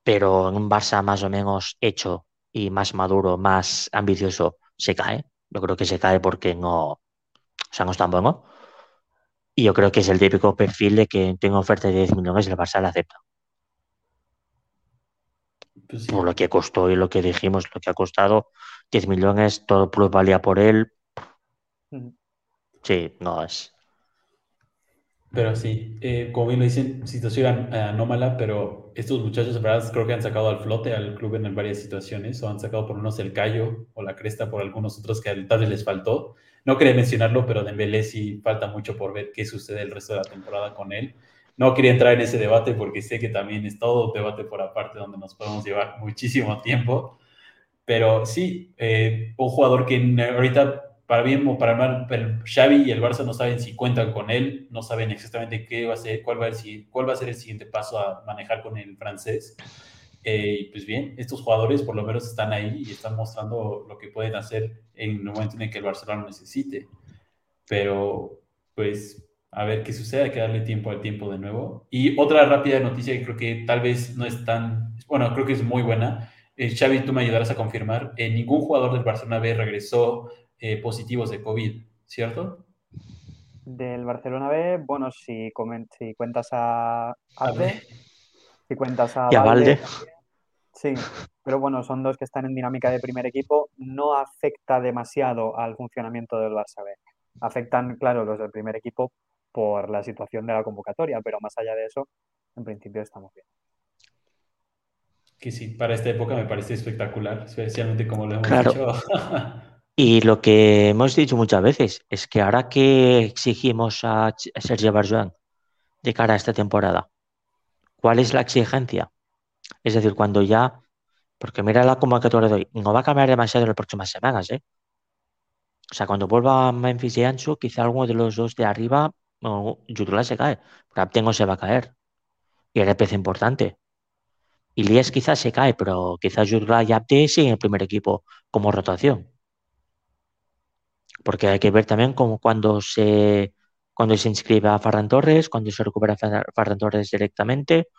pero en un Barça más o menos hecho y más maduro, más ambicioso, se cae. Yo creo que se cae porque no, o sea, no es tan bueno. Y yo creo que es el típico perfil de que tengo oferta de 10 millones y el Barça la acepta. pues sí. Por lo que costó y lo que dijimos, lo que ha costado, 10 millones, todo plus valía por él. Sí, no es. Pero sí, eh, como bien lo dicen, situación eh, anómala, pero estos muchachos, en verdad, creo que han sacado al flote al club en varias situaciones, o han sacado por menos el callo o la cresta por algunos otros que tal vez les faltó. No quería mencionarlo, pero Dembélé sí falta mucho por ver qué sucede el resto de la temporada con él. No quería entrar en ese debate porque sé que también es todo debate por aparte donde nos podemos llevar muchísimo tiempo. Pero sí, eh, un jugador que ahorita, para bien o para mal, Xavi y el Barça no saben si cuentan con él, no saben exactamente qué va a ser, cuál va a ser, cuál va a ser el siguiente paso a manejar con el francés. Eh, y pues bien, estos jugadores por lo menos están ahí y están mostrando lo que pueden hacer en el momento en el que el Barcelona lo necesite. Pero, pues, a ver qué sucede, hay que darle tiempo al tiempo de nuevo. Y otra rápida noticia que creo que tal vez no es tan, bueno, creo que es muy buena. Eh, Xavi, tú me ayudarás a confirmar, eh, ningún jugador del Barcelona B regresó eh, positivos de COVID, ¿cierto? Del Barcelona B, bueno, si, si cuentas a Arde, si cuentas a, Valde, sí, pero bueno, son dos que están en dinámica de primer equipo, no afecta demasiado al funcionamiento del Barça B. Afectan, claro, los del primer equipo por la situación de la convocatoria, pero más allá de eso, en principio estamos bien. Que sí, para esta época me parece espectacular, especialmente como lo hemos dicho. <laughs> y lo que hemos dicho muchas veces es que ahora que exigimos a Sergio Barjuan de cara a esta temporada, ¿cuál es la exigencia? Es decir, cuando ya, porque mira la convocatoria de hoy, no va a cambiar demasiado en las próximas semanas, ¿eh? O sea, cuando vuelva Memphis y Ancho, quizá alguno de los dos de arriba no, se cae, pero se va a caer. Y el es importante. Ilias quizás se cae, pero quizás Jutla y Abde siguen el primer equipo como rotación. Porque hay que ver también cómo cuando se cuando se inscribe a Ferran Torres, cuando se recupera Ferran Torres directamente.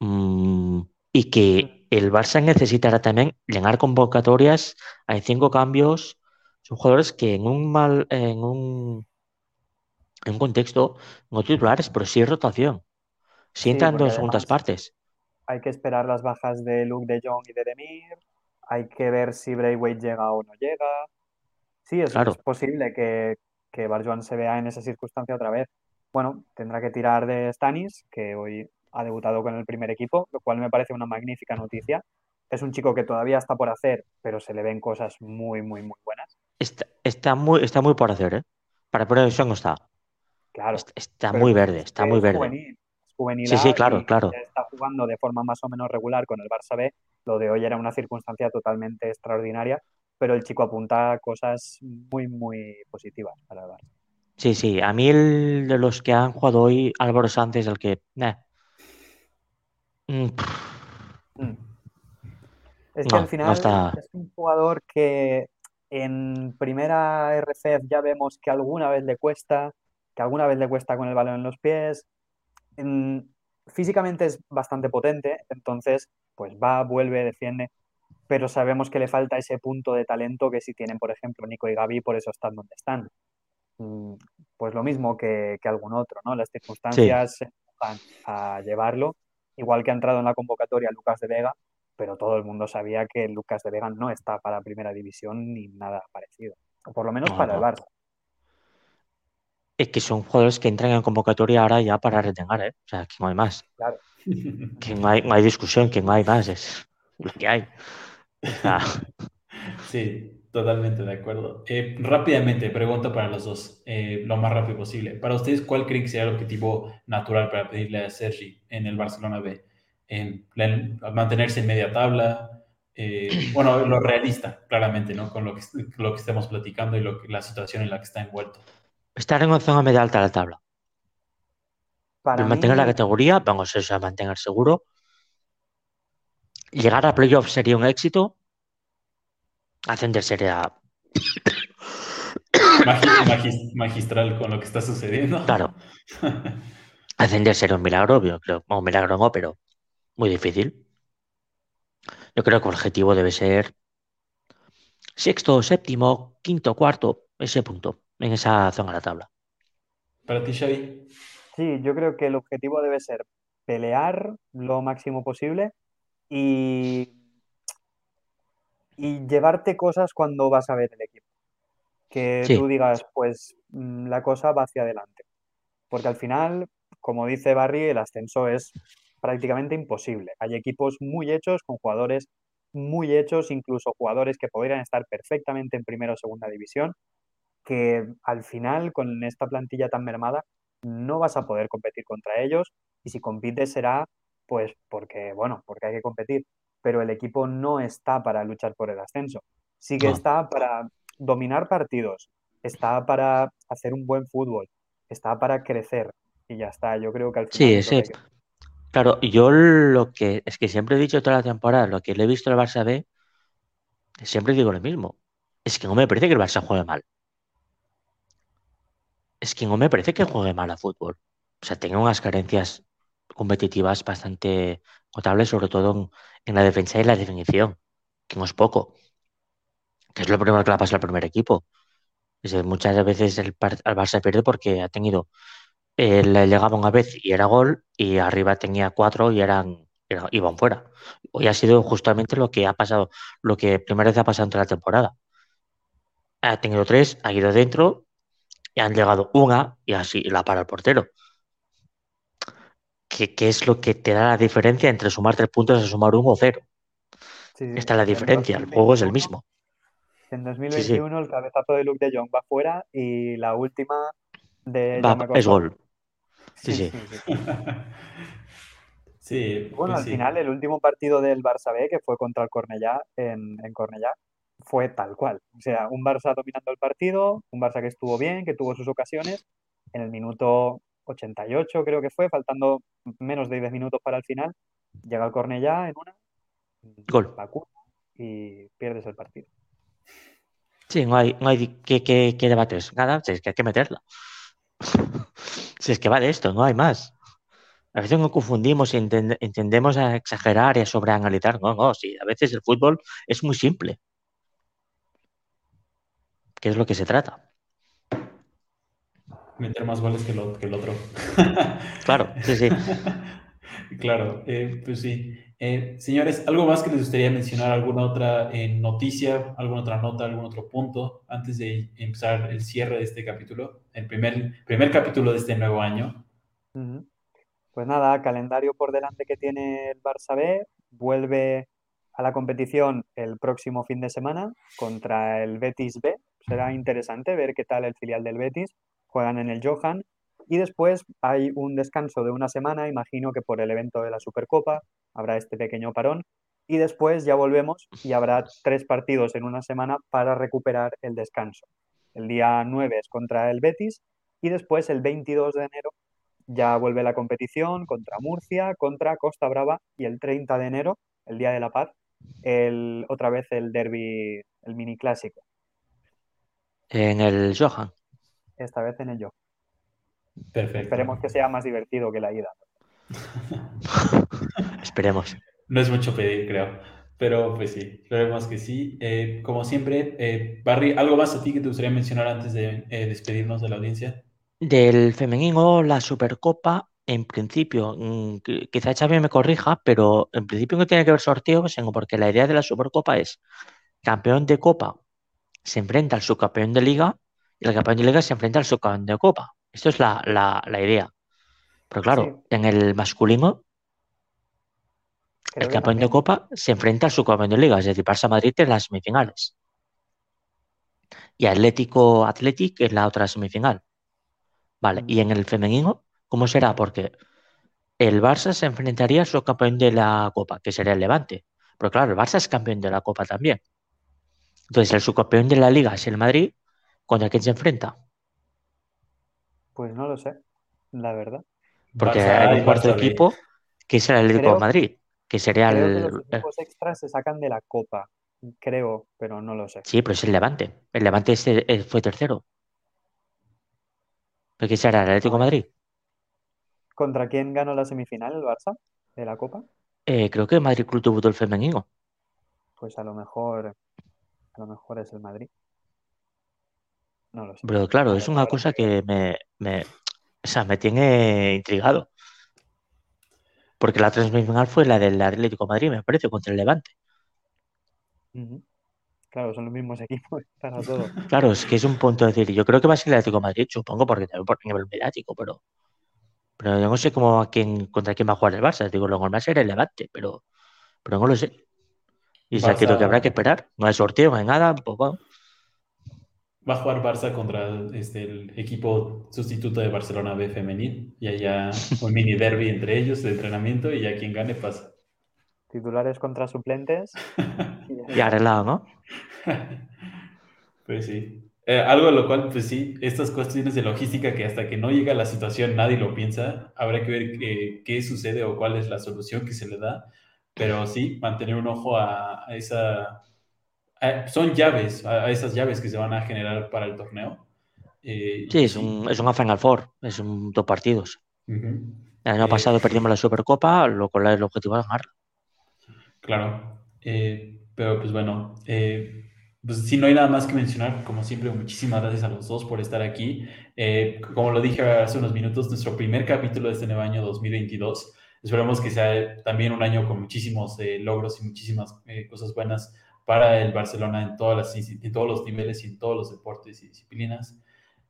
Mm, y que el Barça necesitará también llenar convocatorias. Hay cinco cambios. Son jugadores que en un mal, en un en un contexto no titulares, pero sí rotación. Sí entran dos segundas partes. Hay que esperar las bajas de Luke de Jong y de Demir. Hay que ver si Braithwaite llega o no llega. Sí, es, es posible que, que Barjuan se vea en esa circunstancia otra vez. Bueno, tendrá que tirar de Stanis, que hoy ha debutado con el primer equipo, lo cual me parece una magnífica noticia. Es un chico que todavía está por hacer, pero se le ven cosas muy, muy, muy buenas. Está, muy, está muy por hacer, ¿eh? Para no está. Claro. Está muy verde, está muy verde. Juvenil, sí, sí, claro, claro. Está jugando de forma más o menos regular con el Barça B. Lo de hoy era una circunstancia totalmente extraordinaria, pero el chico apunta cosas muy, muy positivas para el Barça. Sí, sí. A mí el de los que han jugado hoy, Álvaro Sánchez, el que. Mm, mm. Es que al final es un jugador que en primera RCF ya vemos que alguna vez le cuesta, que alguna vez le cuesta con el balón en los pies. físicamente es bastante potente, entonces pues va, vuelve, defiende, pero sabemos que le falta ese punto de talento que si tienen, por ejemplo, Nico y Gaby, por eso están donde están. Mm, pues lo mismo que, algún otro, ¿no? Las circunstancias van a llevarlo, igual que ha entrado en la convocatoria Lucas de Vega, pero todo el mundo sabía que Lucas de Vega no está para primera división ni nada parecido, o por lo menos para el Barça es que son jugadores que entran en convocatoria ahora ya para retener, ¿eh? O sea, que no hay más. Claro. Que no hay, no hay discusión, que no hay más, es lo que hay. <laughs> Sí, totalmente de acuerdo. Eh, rápidamente, pregunta para los dos, eh, lo más rápido posible. Para ustedes, ¿cuál creen que sea el objetivo natural para pedirle a Sergi en el Barcelona B? En, mantenerse en media tabla, eh, bueno, <clears throat> lo realista, claramente, ¿no? Con lo que, lo que estemos platicando y lo la situación en la que está envuelto. Estar en una zona media alta de la tabla. Para mantener la categoría, vamos a mantener seguro. Llegar a playoff sería un éxito. Ascender sería. magistral con lo que está sucediendo. Claro. <laughs> Ascender sería un milagro, obvio, creo. un milagro no, pero muy difícil. Yo creo que el objetivo debe ser sexto, séptimo, quinto, cuarto, ese punto en esa zona de la tabla. Para ti, Xavi. Sí, yo creo que el objetivo debe ser pelear lo máximo posible y, y llevarte cosas cuando vas a ver el equipo. Que tú digas, pues mm, la cosa va hacia adelante. Porque al final, como dice Barry, el ascenso es prácticamente imposible. Hay equipos muy hechos, con jugadores muy hechos, incluso jugadores que podrían estar perfectamente en primera o segunda división, que al final con esta plantilla tan mermada no vas a poder competir contra ellos y si compites será pues porque, bueno, porque hay que competir, pero el equipo no está para luchar por el ascenso, sí que está para dominar partidos, está para hacer un buen fútbol, está para crecer y ya está, yo creo que al final... Sí, sí. Claro, yo lo que es que siempre he dicho toda la temporada, lo que le he visto al Barça B, siempre digo lo mismo, es que no me parece que el Barça juegue mal. es que no me parece que juegue mal a fútbol. O sea, tiene unas carencias competitivas bastante notables, sobre todo en, la defensa y la definición, que no es poco, que es lo primero que le pasa al primer equipo. muchas veces el, el Barça pierde porque ha tenido, eh, le llegaba una vez y era gol, y arriba tenía cuatro y eran, iban fuera. Hoy ha sido justamente lo que ha pasado, lo que primera vez ha pasado entre la temporada. Ha tenido tres, ha ido dentro y han llegado una y así la para el portero. ¿Qué, es lo que te da la diferencia entre sumar tres puntos y sumar uno o cero? Esta es la diferencia, el juego es el mismo. En 2021 el cabezazo de Luke de Jong va fuera y la última de es gol. Sí, sí. sí. <laughs> bueno, al final el último partido del Barça B, que fue contra el Cornellá en, en Cornellá, fue tal cual. O sea, un Barça dominando el partido, un Barça que estuvo bien, que tuvo sus ocasiones. En el minuto 88 creo que fue, faltando menos de 10 minutos para el final, llega el Cornellá en una, gol y pierdes el partido. Sí, no hay, no hay que, que, que debates, nada, es que hay que meterla. <laughs> si es que va de esto, no hay más. A veces nos confundimos y entendemos a exagerar y a sobreanalizar. No, no, sí, a veces el fútbol es muy simple. ¿Qué es lo que se trata? Meter más goles que, el otro. <laughs> claro, sí, sí. <laughs> claro, eh, pues sí. Eh, señores, ¿algo más que les gustaría mencionar? ¿Alguna otra eh, noticia, alguna otra nota, algún otro punto antes de empezar el cierre de este capítulo? El primer, primer capítulo de este nuevo año. Pues nada, calendario por delante que tiene el Barça B. Vuelve a la competición el próximo fin de semana contra el Betis B. Será interesante ver qué tal el filial del Betis. Juegan en el Johan. Y después hay un descanso de una semana, imagino que por el evento de la Supercopa habrá este pequeño parón. Y después ya volvemos y habrá tres partidos en una semana para recuperar el descanso. El día 9 es contra el Betis y después el 22 de enero ya vuelve la competición contra Murcia, contra Costa Brava y el 30 de enero, el Día de la Paz, el, otra vez el derby, el mini clásico. En el Johan. Esta vez en el Johan. Perfecto. Esperemos que sea más divertido que la ida. <laughs> Esperemos. No es mucho pedir, creo. Pero pues sí, esperemos que sí. Eh, como siempre, eh, Barry, ¿algo más a ti que te gustaría mencionar antes de eh, despedirnos de la audiencia? Del femenino, la Supercopa en principio, mm, quizá Xavi me corrija, pero en principio no tiene que ver sorteo, porque la idea de la Supercopa es campeón de Copa se enfrenta al subcampeón de Liga y el campeón de Liga se enfrenta al subcampeón de Copa. Esto es la, idea. Pero claro, en el masculino, el campeón de Copa se enfrenta al subcampeón de Liga, es decir, Barça Madrid en las semifinales. Y Atlético Athletic en la otra semifinal. Vale, y en el femenino ¿Cómo será? Porque el Barça se enfrentaría a su campeón de la Copa, que sería el Levante. Pero claro, el Barça es campeón de la Copa también. Entonces, el subcampeón de la Liga es el Madrid. ¿Contra quién se enfrenta? Pues no lo sé, la verdad. Porque hay un cuarto equipo que será el Atlético de Madrid, que sería el. los equipos extras se sacan de la Copa, creo, pero no lo sé. Sí, pero es el Levante. El Levante eh, fue tercero. ¿Pero qué será el Atlético de Madrid? ¿Contra quién ganó la semifinal el Barça de la Copa? Eh, creo que Madrid Club tuvo el femenino. Pues a lo mejor, a lo mejor es el Madrid. No lo sé. Pero claro, es una cosa que me, me, o sea, me tiene intrigado. Porque la semifinal fue la del Atlético Madrid, me parece, contra el Levante. Claro, son los mismos equipos <laughs> para todo. Claro, es que es un punto de decir. Yo creo que va a ser el Atlético Madrid, supongo, porque también por nivel mediático, pero pero yo no sé cómo a quién, contra quién va a jugar el Barça. Digo, lo normal sería el Levante, pero, pero no lo sé. Y se que habrá que esperar. No hay sorteo, no hay nada. Pues Va a jugar Barça contra este, el equipo sustituto de Barcelona B femenil. Y allá <laughs> un mini derby entre ellos de entrenamiento y ya quien gane pasa. Titulares contra suplentes. <laughs> y arreglado, ¿no? pues sí. Eh, algo de lo cual, pues sí, estas cuestiones de logística que hasta que no llega la situación nadie lo piensa, habrá que ver qué, sucede o cuál es la solución que se le da, pero sí, mantener un ojo a, esa... son llaves, a, esas llaves que se van a generar para el torneo. Eh, sí, es un, es un Final Four, es un dos partidos. Uh El año Eh, pasado perdimos la Supercopa, lo cual el objetivo es ganar. Claro, eh, pero pues bueno, eh, pues si no hay nada más que mencionar, como siempre, muchísimas gracias a los dos por estar aquí. Eh, como lo dije hace unos minutos, nuestro primer capítulo de este nuevo año 2022. Esperamos que sea también un año con muchísimos eh, logros y muchísimas cosas buenas para el Barcelona en, todas las, en todos los niveles y en todos los deportes y disciplinas.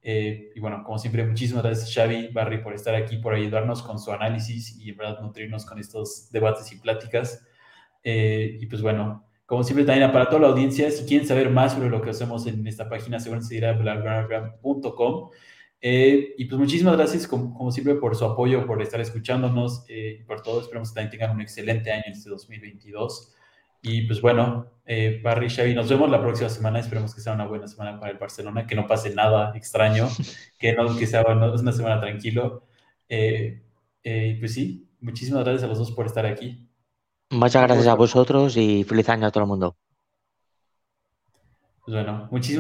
Eh, y bueno, como siempre, muchísimas gracias Xavi, Barry, por estar aquí, por ayudarnos con su análisis y en verdad nutrirnos con estos debates y pláticas. Eh, y pues bueno, como siempre también para toda la audiencia, si quieren saber más sobre lo que hacemos en esta página, seguramente ir a blablagram.com. Eh, y pues muchísimas gracias, como, como, siempre, por su apoyo, por estar escuchándonos eh, y por todo. Esperamos que también tengan un excelente año este 2022. Y pues bueno, eh, Barry, Xavi, nos vemos la próxima semana. Esperemos que sea una buena semana para el Barcelona, que no pase nada extraño, <laughs> que, no, que sea bueno, una semana tranquilo. Eh, eh, pues sí, muchísimas gracias a los dos por estar aquí. Muchas gracias a vosotros y feliz año a todo el mundo. Pues bueno, muchísimas